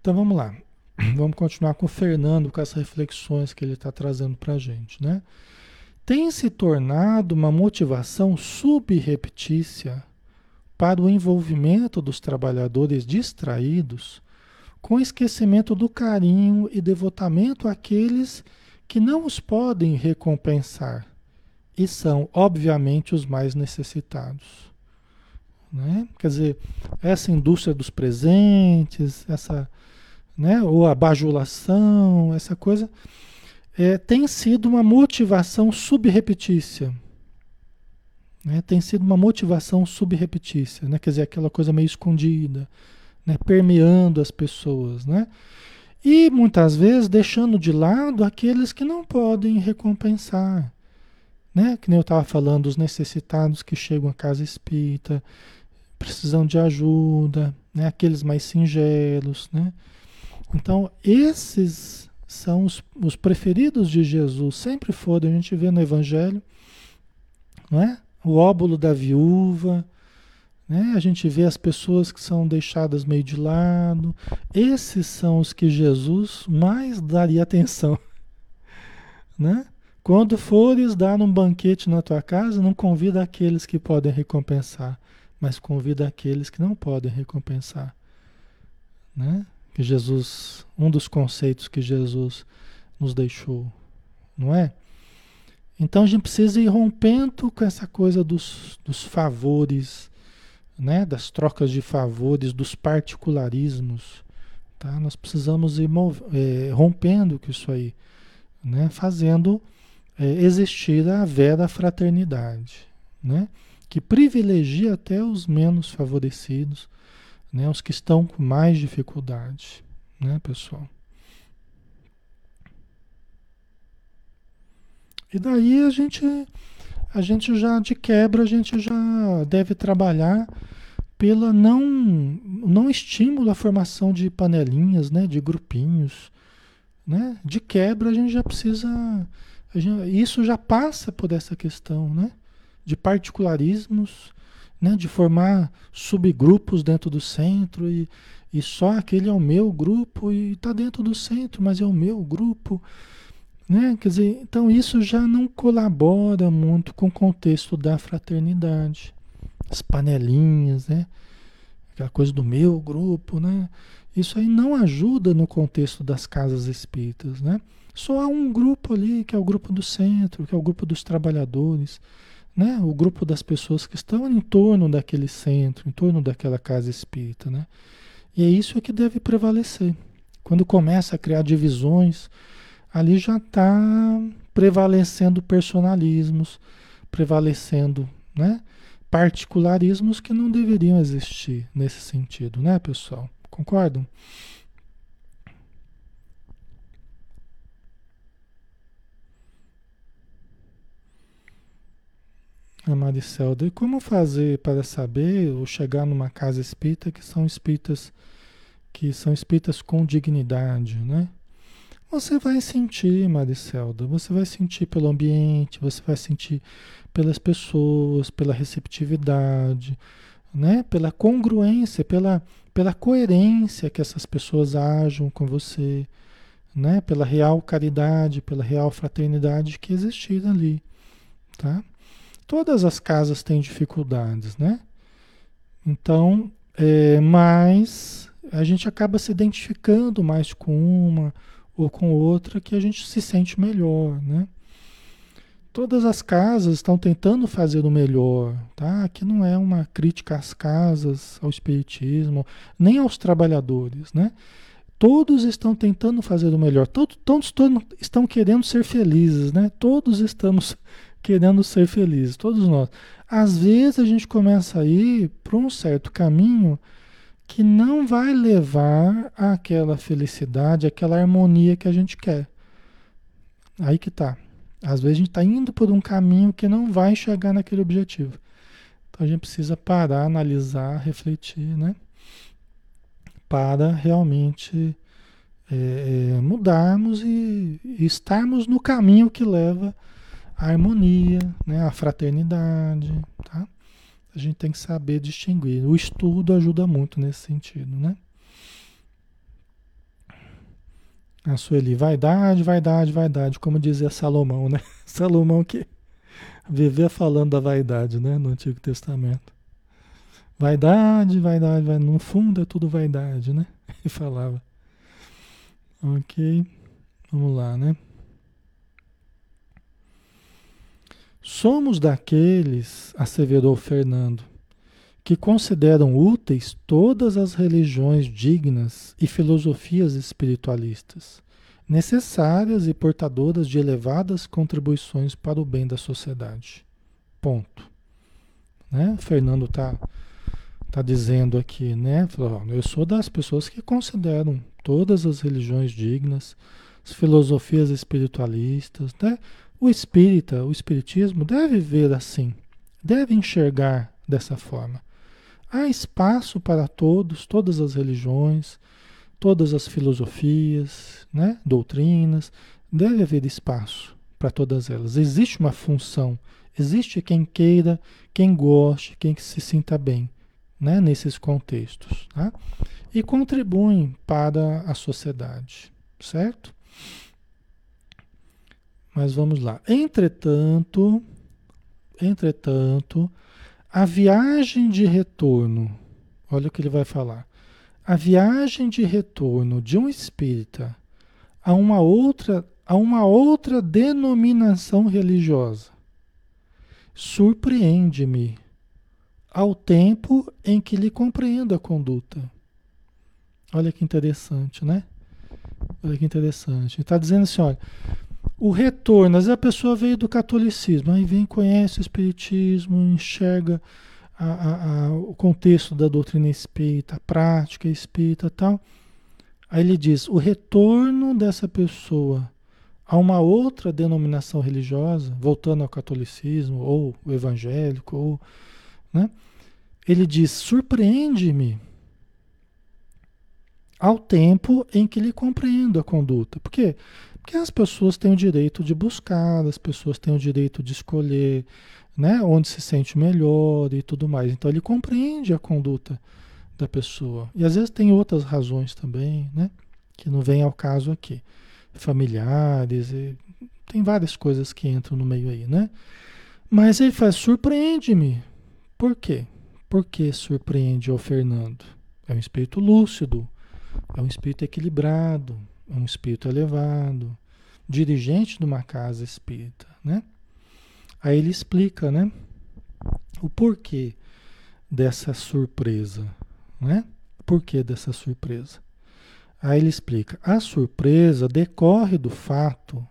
Então vamos lá. Vamos continuar com o Fernando com as reflexões que ele está trazendo para a gente, né? Tem se tornado uma motivação subreptícia para o envolvimento dos trabalhadores distraídos com esquecimento do carinho e devotamento àqueles que não os podem recompensar e são, obviamente, os mais necessitados. Né? Quer dizer, essa indústria dos presentes, essa, né, ou a bajulação, essa coisa, é, tem sido uma motivação subrepetícia. Né? Tem sido uma motivação subrepetícia, né? quer dizer, aquela coisa meio escondida, né? permeando as pessoas. Né? E muitas vezes deixando de lado aqueles que não podem recompensar. Né? Que nem eu estava falando, os necessitados que chegam à casa espírita, precisam de ajuda, né? aqueles mais singelos. Né? Então, esses são os, os preferidos de Jesus, sempre foram, a gente vê no Evangelho, não é? o óbolo da viúva, Né? A gente vê as pessoas que são deixadas meio de lado. Esses são os que Jesus mais daria atenção. Né? Quando fores dar um banquete na tua casa, não convida aqueles que podem recompensar, mas convida aqueles que não podem recompensar. Né? Que Jesus, um dos conceitos que Jesus nos deixou, não é? Então a gente precisa ir rompendo com essa coisa dos, dos favores, né? das trocas de favores, dos particularismos. Tá? Nós precisamos ir é, rompendo com isso aí, né? fazendo é, existir a vera fraternidade, né? que privilegia até os menos favorecidos, né? os que estão com mais dificuldade, né, pessoal? E daí a gente, a gente já de quebra, a gente já deve trabalhar pela não, não estímulo à formação de panelinhas, né, de grupinhos, né? De quebra a gente já precisa, gente, isso já passa por essa questão, né? De particularismos, né? De formar subgrupos dentro do centro e, e só aquele é o meu grupo e está dentro do centro, mas é o meu grupo. Né? Quer dizer, então isso já não colabora muito com o contexto da fraternidade. As panelinhas, né? Aquela coisa do meu grupo, né? Isso aí não ajuda no contexto das casas espíritas, né? Só há um grupo ali, que é o grupo do centro, que é o grupo dos trabalhadores, né? O grupo das pessoas que estão em torno daquele centro, em torno daquela casa espírita, né? E é isso que deve prevalecer. Quando começa a criar divisões, ali já está prevalecendo personalismos, prevalecendo né, particularismos que não deveriam existir nesse sentido, né, pessoal? Concordam? A Maricelda, e como fazer para saber ou chegar numa casa espírita que são espíritas que são espíritas com dignidade, né? Você vai sentir, Maricelda, você vai sentir pelo ambiente, você vai sentir pelas pessoas, pela receptividade, né? pela congruência, pela, pela coerência que essas pessoas ajam com você, né? pela real caridade, pela real fraternidade que existir ali. Tá? Todas as casas têm dificuldades, né? Então, é, mas a gente acaba se identificando mais com uma ou com outra que a gente se sente melhor, né? Todas as casas estão tentando fazer o melhor, tá? Aqui não é uma crítica às casas, ao espiritismo, nem aos trabalhadores, né? Todos estão tentando fazer o melhor, todos, todos, todos estão querendo ser felizes, né? Todos estamos querendo ser felizes, todos nós. Às vezes a gente começa a ir para um certo caminho que não vai levar àquela felicidade, àquela harmonia que a gente quer. Aí que tá. Às vezes a gente está indo por um caminho que não vai chegar naquele objetivo. Então a gente precisa parar, analisar, refletir, né? Para realmente é, mudarmos e, e, estarmos no caminho que leva à harmonia, né? à fraternidade, tá? A gente tem que saber distinguir. O estudo ajuda muito nesse sentido, né? A Sueli, vaidade, vaidade, vaidade, como dizia Salomão, né? Salomão que vivia falando da vaidade, né? No Antigo Testamento. Vaidade, vaidade, vaidade. no fundo é tudo vaidade, né? Ele falava. Ok, vamos lá, né? Somos daqueles, asseverou Fernando, que consideram úteis todas as religiões dignas e filosofias espiritualistas, necessárias e portadoras de elevadas contribuições para o bem da sociedade. Ponto. Né? Fernando está tá dizendo aqui, né? Eu sou das pessoas que consideram todas as religiões dignas, as filosofias espiritualistas, né? O espírita, o espiritismo deve ver assim, deve enxergar dessa forma. Há espaço para todos, todas as religiões, todas as filosofias, né, doutrinas, deve haver espaço para todas elas. Existe uma função, existe quem queira, quem goste, quem se sinta bem né, nesses contextos, tá? E contribuem para a sociedade, certo? Mas vamos lá. Entretanto, entretanto, a viagem de retorno, olha o que ele vai falar. A viagem de retorno de um espírita a uma outra, a uma outra denominação religiosa surpreende-me ao tempo em que lhe compreendo a conduta. Olha que interessante, né? Olha que interessante. Está dizendo assim, olha, o retorno, às vezes a pessoa veio do catolicismo, aí vem, conhece o espiritismo, enxerga a, a, a, o contexto da doutrina espírita, a prática espírita tal. Aí ele diz, o retorno dessa pessoa a uma outra denominação religiosa, voltando ao catolicismo ou o evangélico, ou, né? ele diz: surpreende-me ao tempo em que lhe compreendo a conduta. Por quê? Porque as pessoas têm o direito de buscar, as pessoas têm o direito de escolher né, onde se sente melhor e tudo mais. Então ele compreende a conduta da pessoa. E às vezes tem outras razões também, né? Que não vem ao caso aqui familiares, tem várias coisas que entram no meio aí, né? Mas ele faz, surpreende-me. Por quê? Por que surpreende o Fernando? É um espírito lúcido, é um espírito equilibrado, um espírito elevado, dirigente de uma casa espírita, né? Aí ele explica, né? O porquê dessa surpresa, né? Por que dessa surpresa? Aí ele explica: a surpresa decorre do fato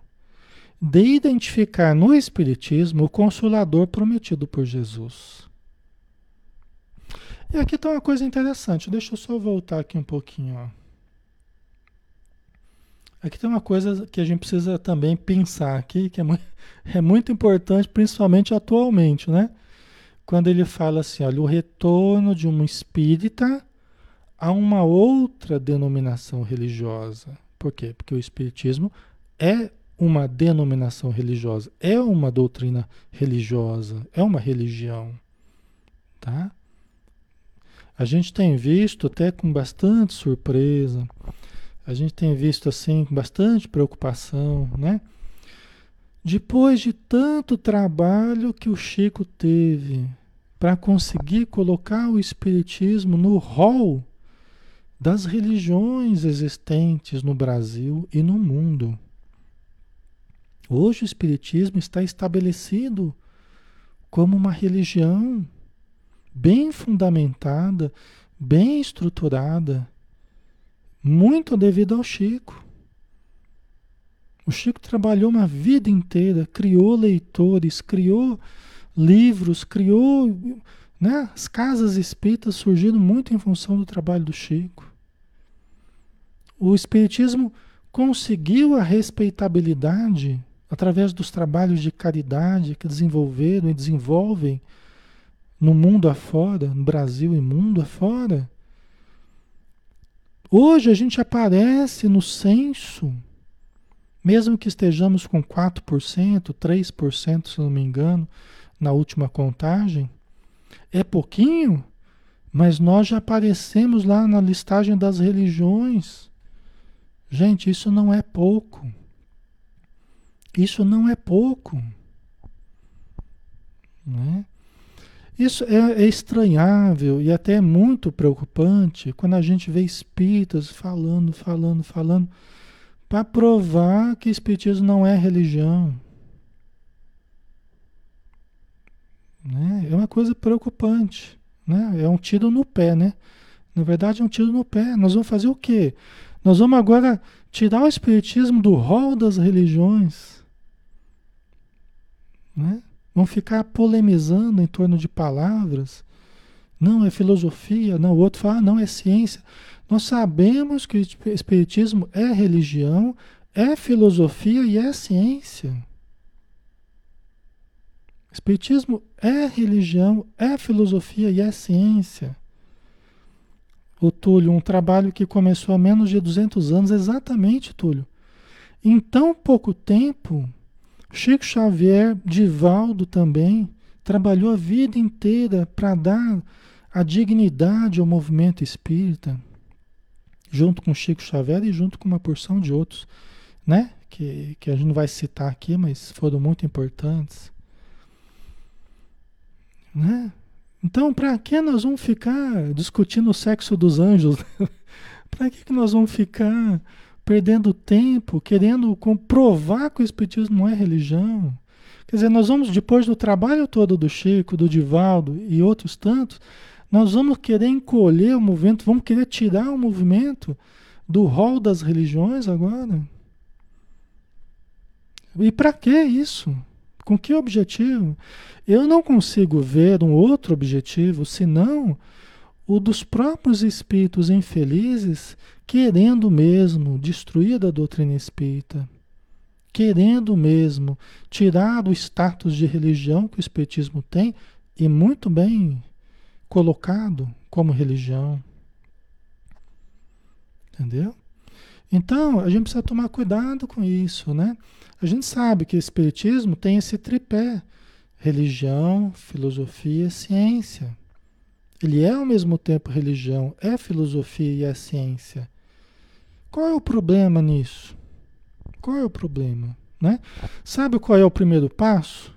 de identificar no Espiritismo o Consolador prometido por Jesus. E aqui está uma coisa interessante, deixa eu só voltar aqui um pouquinho. Ó. Aqui tem uma coisa que a gente precisa também pensar aqui, que é muito, é muito importante, principalmente atualmente, né? Quando ele fala assim, olha, o retorno de um espírita a uma outra denominação religiosa. Por quê? Porque o Espiritismo é uma denominação religiosa, é uma doutrina religiosa, é uma religião. Tá? A gente tem visto até com bastante surpresa, a gente tem visto assim bastante preocupação, né? Depois de tanto trabalho que o Chico teve para conseguir colocar o Espiritismo no rol das religiões existentes no Brasil e no mundo. Hoje o Espiritismo está estabelecido como uma religião bem fundamentada, bem estruturada, muito devido ao Chico. O Chico trabalhou uma vida inteira, criou leitores, criou livros, criou. Né? As casas espíritas surgiram muito em função do trabalho do Chico o Espiritismo conseguiu a respeitabilidade através dos trabalhos de caridade que desenvolveram e desenvolvem no mundo afora, no Brasil e mundo afora. Hoje a gente aparece no censo, mesmo que estejamos com 4%, 3%, se não me engano, na última contagem, é pouquinho, mas nós já aparecemos lá na listagem das religiões. Gente, isso não é pouco. Isso não é pouco. Né? Isso é, é estranhável e até muito preocupante quando a gente vê espíritas falando, falando, falando, para provar que espiritismo não é religião. Né? É uma coisa preocupante. Né? É um tiro no pé, né? Na verdade, é um tiro no pé. Nós vamos fazer o quê? Nós vamos agora tirar o Espiritismo do rol das religiões. Né? Vamos ficar polemizando em torno de palavras. Não, é filosofia. Não, o outro fala, ah, não, é ciência. Nós sabemos que o Espiritismo é religião, é filosofia e é ciência. Espiritismo é religião, é filosofia e é ciência o Túlio, um trabalho que começou há menos de 200 anos, exatamente, Túlio. Em tão pouco tempo, Chico Xavier, Divaldo também, trabalhou a vida inteira para dar a dignidade ao movimento espírita, junto com Chico Xavier e junto com uma porção de outros, né? Que, que a gente não vai citar aqui, mas foram muito importantes. Né? Então, para que nós vamos ficar discutindo o sexo dos anjos? para que, que nós vamos ficar perdendo tempo querendo comprovar que o Espiritismo não é religião? Quer dizer, nós vamos, depois do trabalho todo do Chico, do Divaldo e outros tantos, nós vamos querer encolher o movimento, vamos querer tirar o movimento do rol das religiões agora. E para que isso? Com que objetivo? Eu não consigo ver um outro objetivo senão o dos próprios espíritos infelizes querendo mesmo destruir a doutrina espírita, querendo mesmo tirar o status de religião que o espiritismo tem e muito bem colocado como religião. Entendeu? Então, a gente precisa tomar cuidado com isso, né? A gente sabe que o espiritismo tem esse tripé: religião, filosofia ciência. Ele é ao mesmo tempo religião, é filosofia e é ciência. Qual é o problema nisso? Qual é o problema? Né? Sabe qual é o primeiro passo?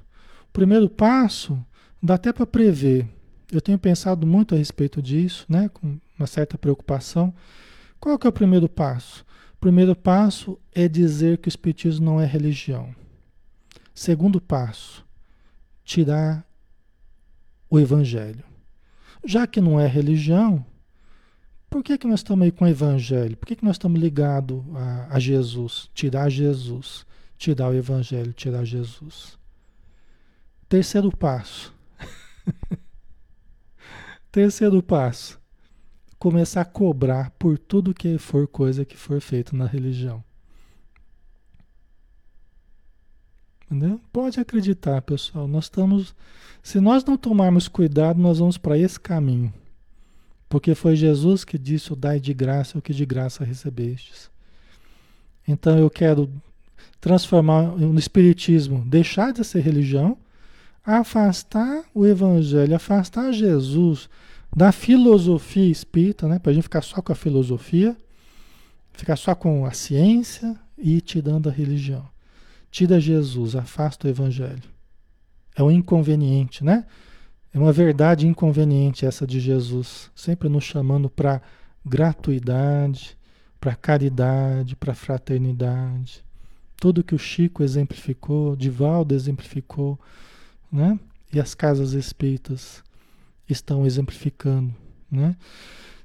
O primeiro passo dá até para prever. Eu tenho pensado muito a respeito disso, né? com uma certa preocupação. Qual que é o primeiro passo? O primeiro passo é dizer que o Espiritismo não é religião. Segundo passo, tirar o Evangelho. Já que não é religião, por que, que nós estamos aí com o Evangelho? Por que, que nós estamos ligados a, a Jesus? Tirar Jesus, tirar o Evangelho, tirar Jesus. Terceiro passo. Terceiro passo. Começar a cobrar por tudo que for coisa que for feito na religião. Entendeu? Pode acreditar, pessoal. Nós estamos. Se nós não tomarmos cuidado, nós vamos para esse caminho. Porque foi Jesus que disse: o dai de graça o que de graça recebestes. Então eu quero transformar no Espiritismo, deixar de ser religião, afastar o Evangelho, afastar Jesus da filosofia espírita, né? Para a gente ficar só com a filosofia, ficar só com a ciência e tirando a religião. Tira Jesus, afasta o Evangelho. É um inconveniente, né? É uma verdade inconveniente essa de Jesus, sempre nos chamando para gratuidade, para caridade, para fraternidade. Tudo que o Chico exemplificou, Divaldo exemplificou, né? E as casas espíritas estão exemplificando, né?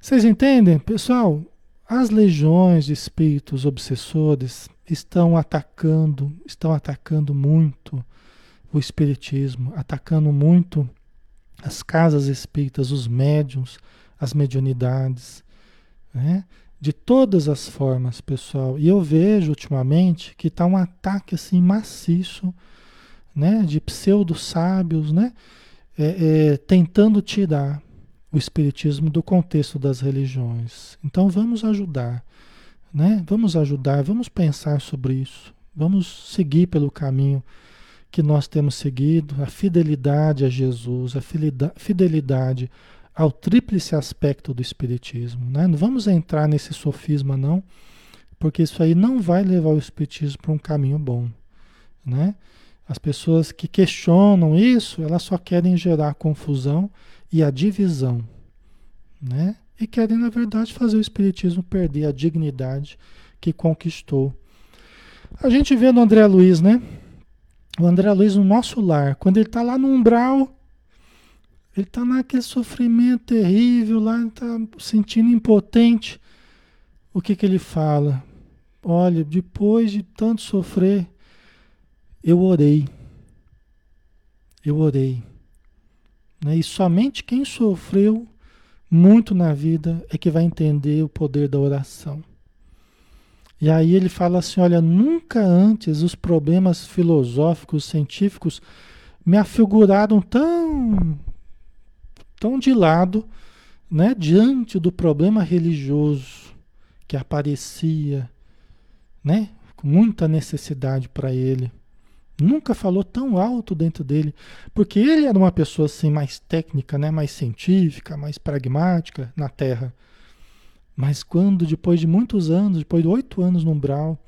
Vocês entendem, pessoal? As legiões de espíritos obsessores estão atacando, estão atacando muito o espiritismo, atacando muito as casas espíritas, os médiums, as mediunidades, né? de todas as formas, pessoal. E eu vejo ultimamente que está um ataque assim maciço, né, de pseudo-sábios, né, é, é, tentando tirar o espiritismo do contexto das religiões. Então vamos ajudar, né? Vamos ajudar, vamos pensar sobre isso, vamos seguir pelo caminho que nós temos seguido, a fidelidade a Jesus, a fidelidade ao tríplice aspecto do Espiritismo. Né? Não vamos entrar nesse sofisma, não, porque isso aí não vai levar o Espiritismo para um caminho bom. Né? As pessoas que questionam isso, elas só querem gerar confusão e a divisão. Né? E querem, na verdade, fazer o Espiritismo perder a dignidade que conquistou. A gente vê no André Luiz, né? o André Luiz no nosso lar, quando ele está lá no umbral, ele está naquele sofrimento terrível, lá está sentindo impotente. O que, que ele fala? Olha, depois de tanto sofrer, eu orei. Eu orei. Né? E somente quem sofreu muito na vida é que vai entender o poder da oração. E aí ele fala assim: olha, nunca antes os problemas filosóficos, científicos me afiguraram tão, tão de lado, né, diante do problema religioso que aparecia, né, com muita necessidade para ele, Nunca falou tão alto dentro dele, porque ele era uma pessoa assim mais técnica, né, mais científica, mais pragmática na Terra. Mas quando depois de muitos anos, depois de oito anos no umbral,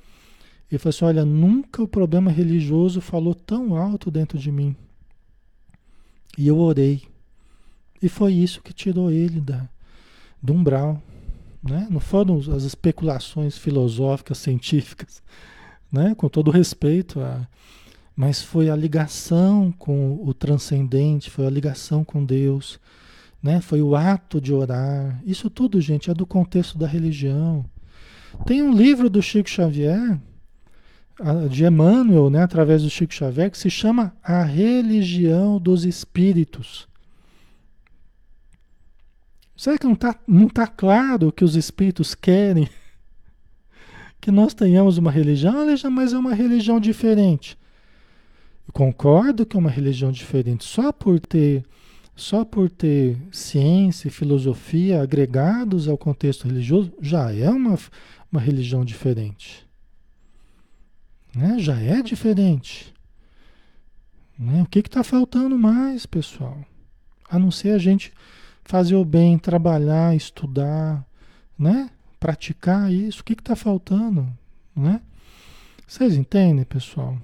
ele falou assim: olha, nunca o problema religioso falou tão alto dentro de mim. E eu orei. E foi isso que tirou ele da, do umbral. Né? Não foram as especulações filosóficas, científicas, né? com todo respeito, a, mas foi a ligação com o transcendente, foi a ligação com Deus, né? foi o ato de orar. Isso tudo, gente, é do contexto da religião. Tem um livro do Chico Xavier, de Emmanuel, né, através do Chico Xavier, que se chama A Religião dos Espíritos. Será que não está não tá claro que os espíritos querem que nós tenhamos uma religião, mas é uma religião diferente? Concordo que é uma religião diferente. Só por ter só por ter ciência e filosofia agregados ao contexto religioso, já é uma, uma religião diferente. Né? Já é diferente. Né? O que está faltando mais, pessoal? A não ser a gente fazer o bem, trabalhar, estudar, né? Praticar isso. O que está faltando, né? Vocês entendem, pessoal?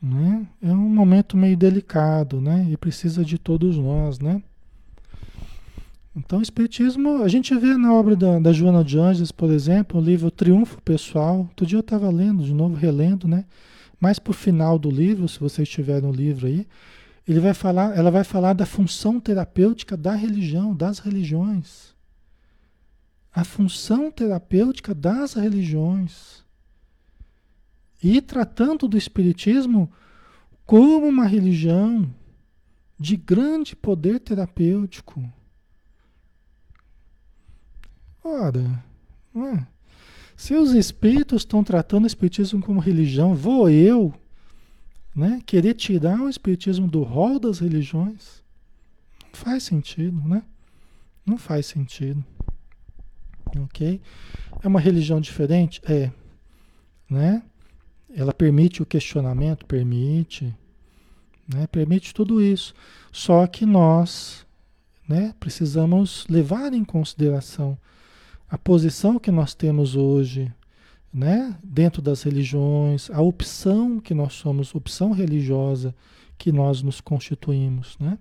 Né? É um momento meio delicado, né? E precisa de todos nós, né? Então, o Espiritismo, a gente vê na obra da, da Joana de Anjos, por exemplo, o livro Triunfo Pessoal. Outro dia eu estava lendo, de novo, relendo, né? Mais por final do livro, se vocês tiverem o livro aí, ele vai falar, ela vai falar da função terapêutica da religião, das religiões. A função terapêutica das religiões. E tratando do Espiritismo como uma religião de grande poder terapêutico. Ora, é? se os espíritos estão tratando o Espiritismo como religião, vou eu né? Querer tirar o espiritismo do rol das religiões não faz sentido, né? Não faz sentido. OK? É uma religião diferente? É, né? Ela permite o questionamento, permite, né? Permite tudo isso. Só que nós, né, precisamos levar em consideração a posição que nós temos hoje, né, dentro das religiões, a opção que nós somos, opção religiosa que nós nos constituímos, né?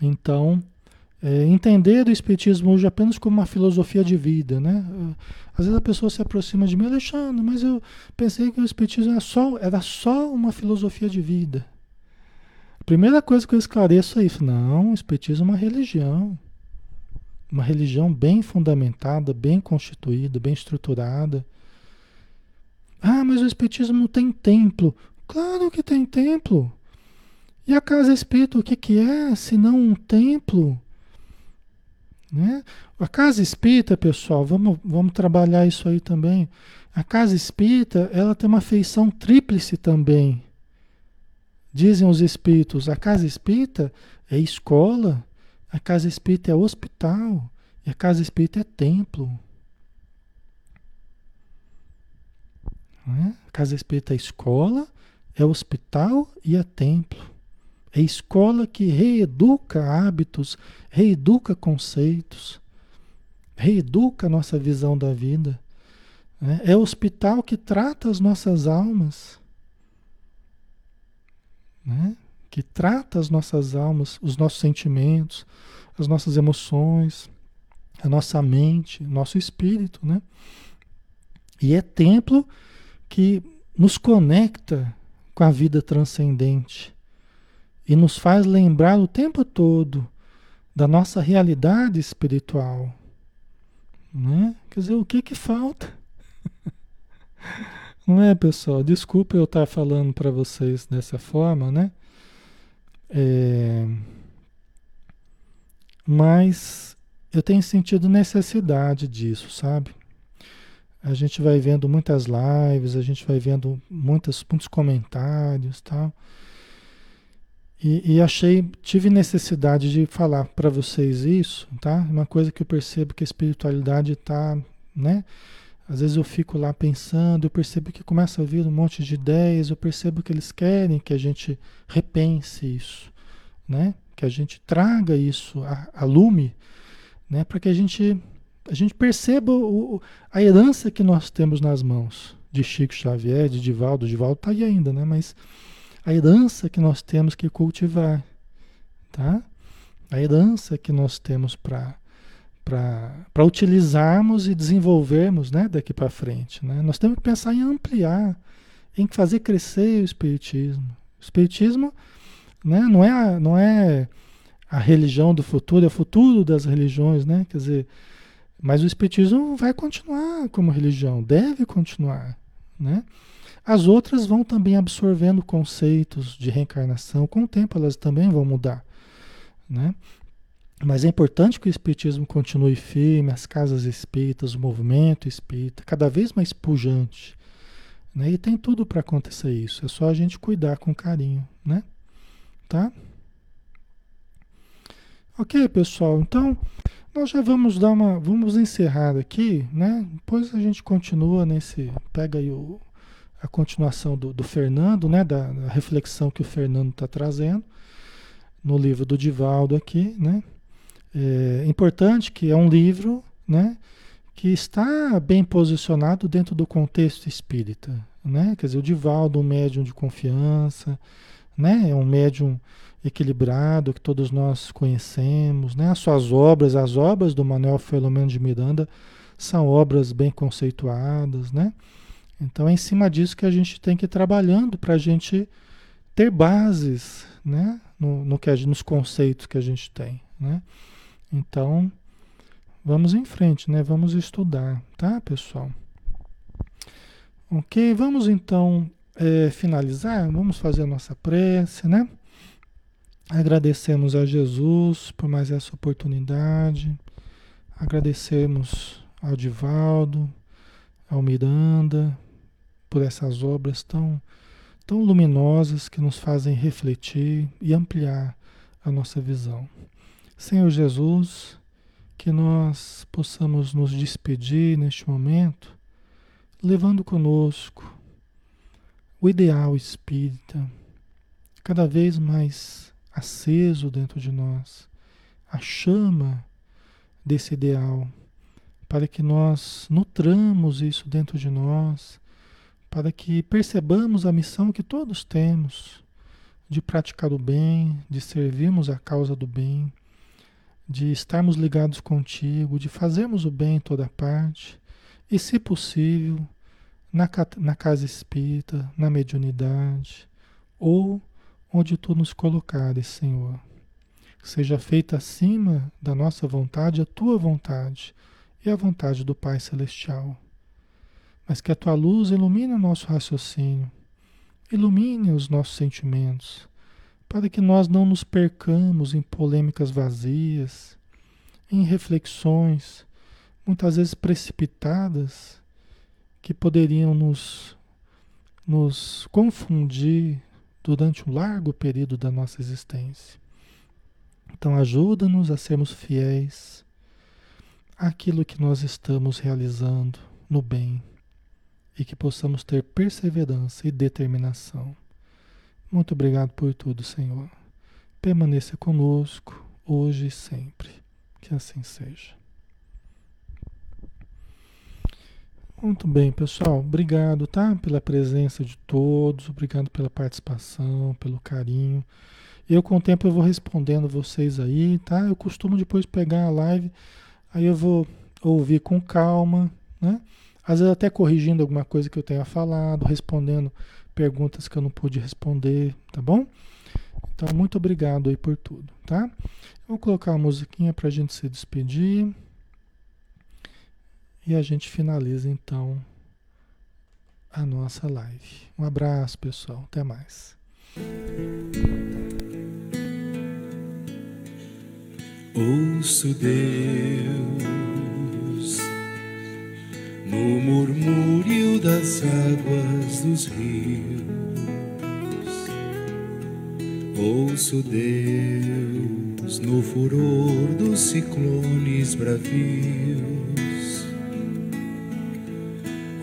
Então, é, entender o Espiritismo hoje apenas como uma filosofia de vida, né? Às vezes a pessoa se aproxima de mim, Alexandre, mas eu pensei que o Espiritismo era só, era só uma filosofia de vida. A primeira coisa que eu esclareço é isso. Não, o Espiritismo é uma religião. Uma religião bem fundamentada, bem constituída, bem estruturada ah, mas o Espiritismo não tem templo. Claro que tem templo. E a casa espírita, o que, que é se não um templo? Né? A casa espírita, pessoal, vamos, vamos trabalhar isso aí também. A casa espírita, ela tem uma feição tríplice também. Dizem os espíritos, a casa espírita é escola, a casa espírita é hospital, e a casa espírita é templo. Né? Casa espírita é escola, é hospital e é templo. É escola que reeduca hábitos, reeduca conceitos, reeduca a nossa visão da vida. Né? É hospital que trata as nossas almas. Né? Que trata as nossas almas, os nossos sentimentos, as nossas emoções, a nossa mente, nosso espírito. Né? E é templo que nos conecta com a vida transcendente e nos faz lembrar o tempo todo da nossa realidade espiritual. Né? Quer dizer, o que que falta? Não é, pessoal? Desculpa eu estar falando para vocês dessa forma, né? É... Mas eu tenho sentido necessidade disso, sabe? a gente vai vendo muitas lives, a gente vai vendo muitas, muitos comentários tal. E, e achei, tive necessidade de falar para vocês isso, tá? Uma coisa que eu percebo que a espiritualidade está, né? Às vezes eu fico lá pensando, eu percebo que começa a vir um monte de ideias, eu percebo que eles querem que a gente repense isso, né? Que a gente traga isso a, a lume, né? Para que a gente a gente perceba o, a herança que nós temos nas mãos de Chico Xavier, de Divaldo, Divaldo está aí ainda, né? Mas a herança que nós temos que cultivar, tá? A herança que nós temos para para utilizarmos e desenvolvermos né, daqui para frente. Né? Nós temos que pensar em ampliar, em fazer crescer o Espiritismo. O Espiritismo né, não, é a, não é a religião do futuro, é o futuro das religiões, né? Quer dizer, mas o Espiritismo vai continuar como religião, deve continuar, né? As outras vão também absorvendo conceitos de reencarnação, com o tempo elas também vão mudar, né? Mas é importante que o espiritismo continue firme, as casas espíritas, o movimento espírita, cada vez mais pujante. Né? E tem tudo para acontecer isso. É só a gente cuidar com carinho, né? Tá? Ok, pessoal. Então, nós já vamos dar uma. Vamos encerrar aqui, né? Depois a gente continua nesse. Pega aí o, a continuação do, do Fernando, né? Da, da reflexão que o Fernando está trazendo no livro do Divaldo aqui, né? É importante que é um livro né, que está bem posicionado dentro do contexto espírita. Né? Quer dizer, o Divaldo, um médium de confiança, né? é um médium equilibrado que todos nós conhecemos. Né? As suas obras, as obras do Manuel Filomeno de Miranda, são obras bem conceituadas. Né? Então é em cima disso que a gente tem que ir trabalhando para a gente ter bases né? no, no que nos conceitos que a gente tem. Né? Então, vamos em frente, né? Vamos estudar, tá, pessoal? Ok, vamos então é, finalizar. Vamos fazer a nossa prece, né? Agradecemos a Jesus por mais essa oportunidade. Agradecemos ao Divaldo, ao Miranda, por essas obras tão, tão luminosas que nos fazem refletir e ampliar a nossa visão. Senhor Jesus, que nós possamos nos despedir neste momento, levando conosco o ideal espírita, cada vez mais aceso dentro de nós, a chama desse ideal, para que nós nutramos isso dentro de nós, para que percebamos a missão que todos temos de praticar o bem, de servirmos a causa do bem de estarmos ligados contigo, de fazermos o bem em toda parte, e, se possível, na, na casa espírita, na mediunidade, ou onde tu nos colocares, Senhor. Seja feita acima da nossa vontade a tua vontade e a vontade do Pai Celestial. Mas que a tua luz ilumine o nosso raciocínio, ilumine os nossos sentimentos, para que nós não nos percamos em polêmicas vazias, em reflexões, muitas vezes precipitadas, que poderiam nos, nos confundir durante um largo período da nossa existência. Então, ajuda-nos a sermos fiéis àquilo que nós estamos realizando no bem e que possamos ter perseverança e determinação. Muito obrigado por tudo, Senhor. Permaneça conosco, hoje e sempre. Que assim seja. Muito bem, pessoal. Obrigado, tá? Pela presença de todos, obrigado pela participação, pelo carinho. Eu, com o tempo, eu vou respondendo vocês aí, tá? Eu costumo depois pegar a live, aí eu vou ouvir com calma, né? Às vezes até corrigindo alguma coisa que eu tenha falado, respondendo perguntas que eu não pude responder, tá bom? Então, muito obrigado aí por tudo, tá? Vou colocar uma musiquinha para a gente se despedir. E a gente finaliza então a nossa live. Um abraço, pessoal. Até mais. Ouço Deus no murmúrio das águas dos rios. Ouço Deus no furor dos ciclones bravios.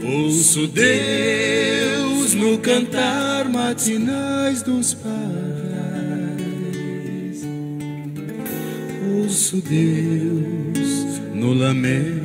Ouço Deus no cantar matinais dos pais. Ouço Deus no lamento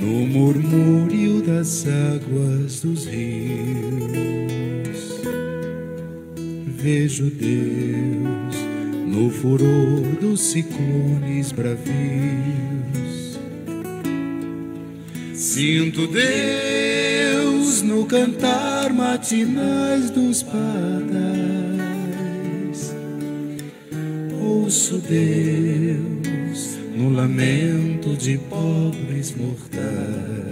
no murmúrio das águas dos rios. Vejo Deus no furor dos ciclones bravios. Sinto Deus no cantar matinais dos padais. Ouço Deus no lamento de pobres mortais.